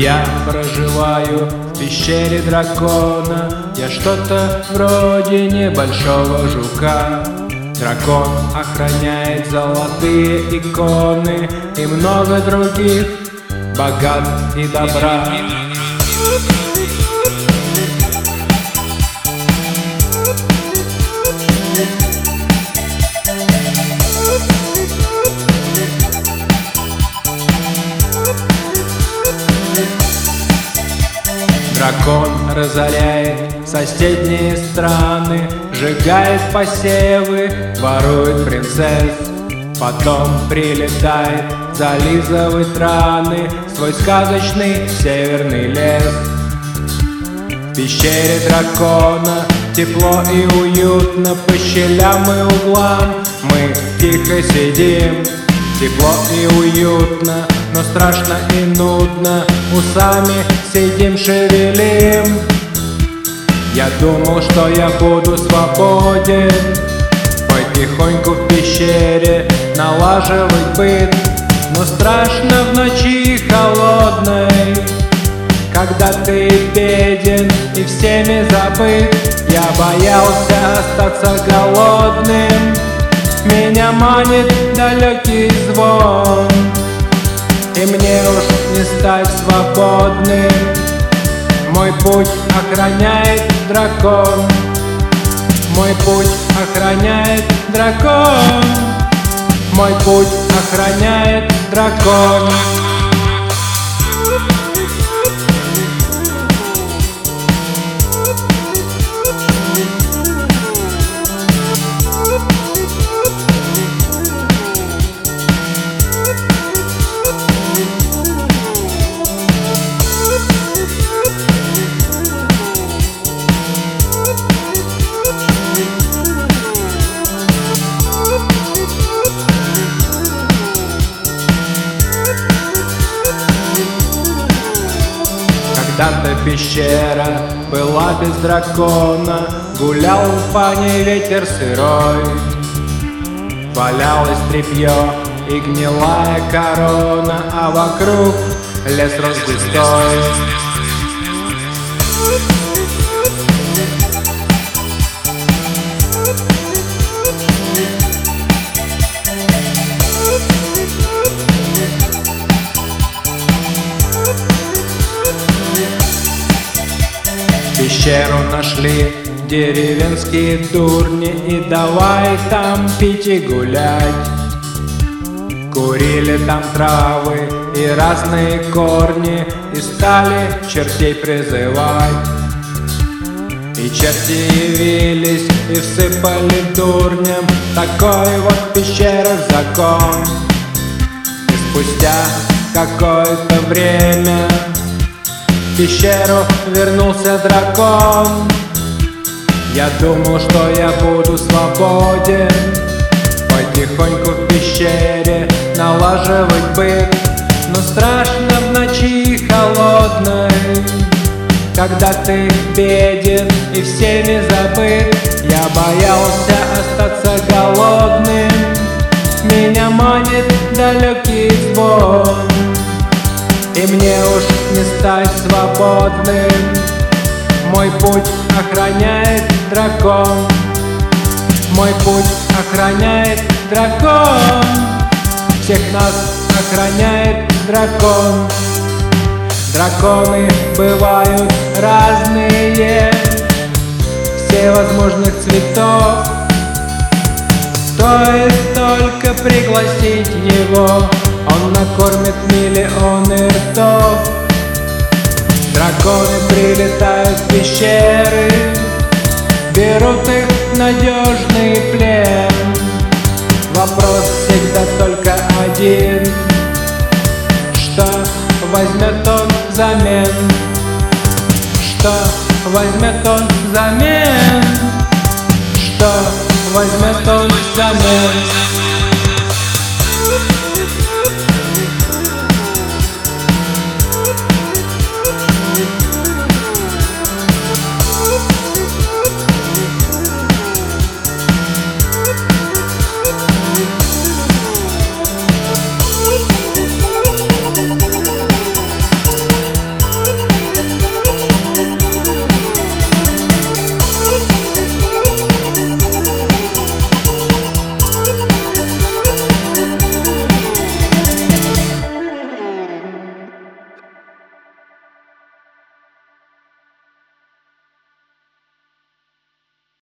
Я проживаю в пещере дракона. Я что-то вроде небольшого жука. Дракон охраняет золотые иконы И много других богат и добра разоряет соседние страны Сжигает посевы, ворует принцесс Потом прилетает зализывать раны Свой сказочный северный лес. В пещере дракона тепло и уютно По щелям и углам мы тихо сидим. Тепло и уютно, но страшно и нудно Усами сидим, шевелим Я думал, что я буду свободен. Потихоньку в пещере налаживать быт Но страшно в ночи холодной Когда ты беден и всеми забыт Я боялся остаться голодным. Меня манит далекий звон. И мне уж не стать свободным Мой путь охраняет дракон. Мой путь охраняет дракон. Мой путь охраняет дракон Когда-то пещера была без дракона Гулял по ней ветер сырой. Валялось тряпье и гнилая корона А вокруг лес рос густой Пещеру нашли деревенские дурни И давай там пить и гулять. Курили там травы и разные корни И стали чертей призывать. И черти явились и всыпали дурням Такой вот пещера закон. И спустя какое-то время пещеру вернулся дракон. Я думал, что я буду свободен. Потихоньку в пещере налаживать быт. Но страшно в ночи холодной. Когда ты беден и всеми забыт Я боялся остаться голодным. Меня манит далекий звон и мне уж не стать свободным. Мой путь охраняет дракон. Мой путь охраняет дракон. Всех нас охраняет дракон. Драконы бывают разные. Все возможных цветов. Стоит только пригласить его он накормит миллионы ртов Драконы прилетают в пещеры Берут их в надежный плен Вопрос всегда только один Что возьмет он взамен? Что возьмет он взамен? Что возьмет он взамен?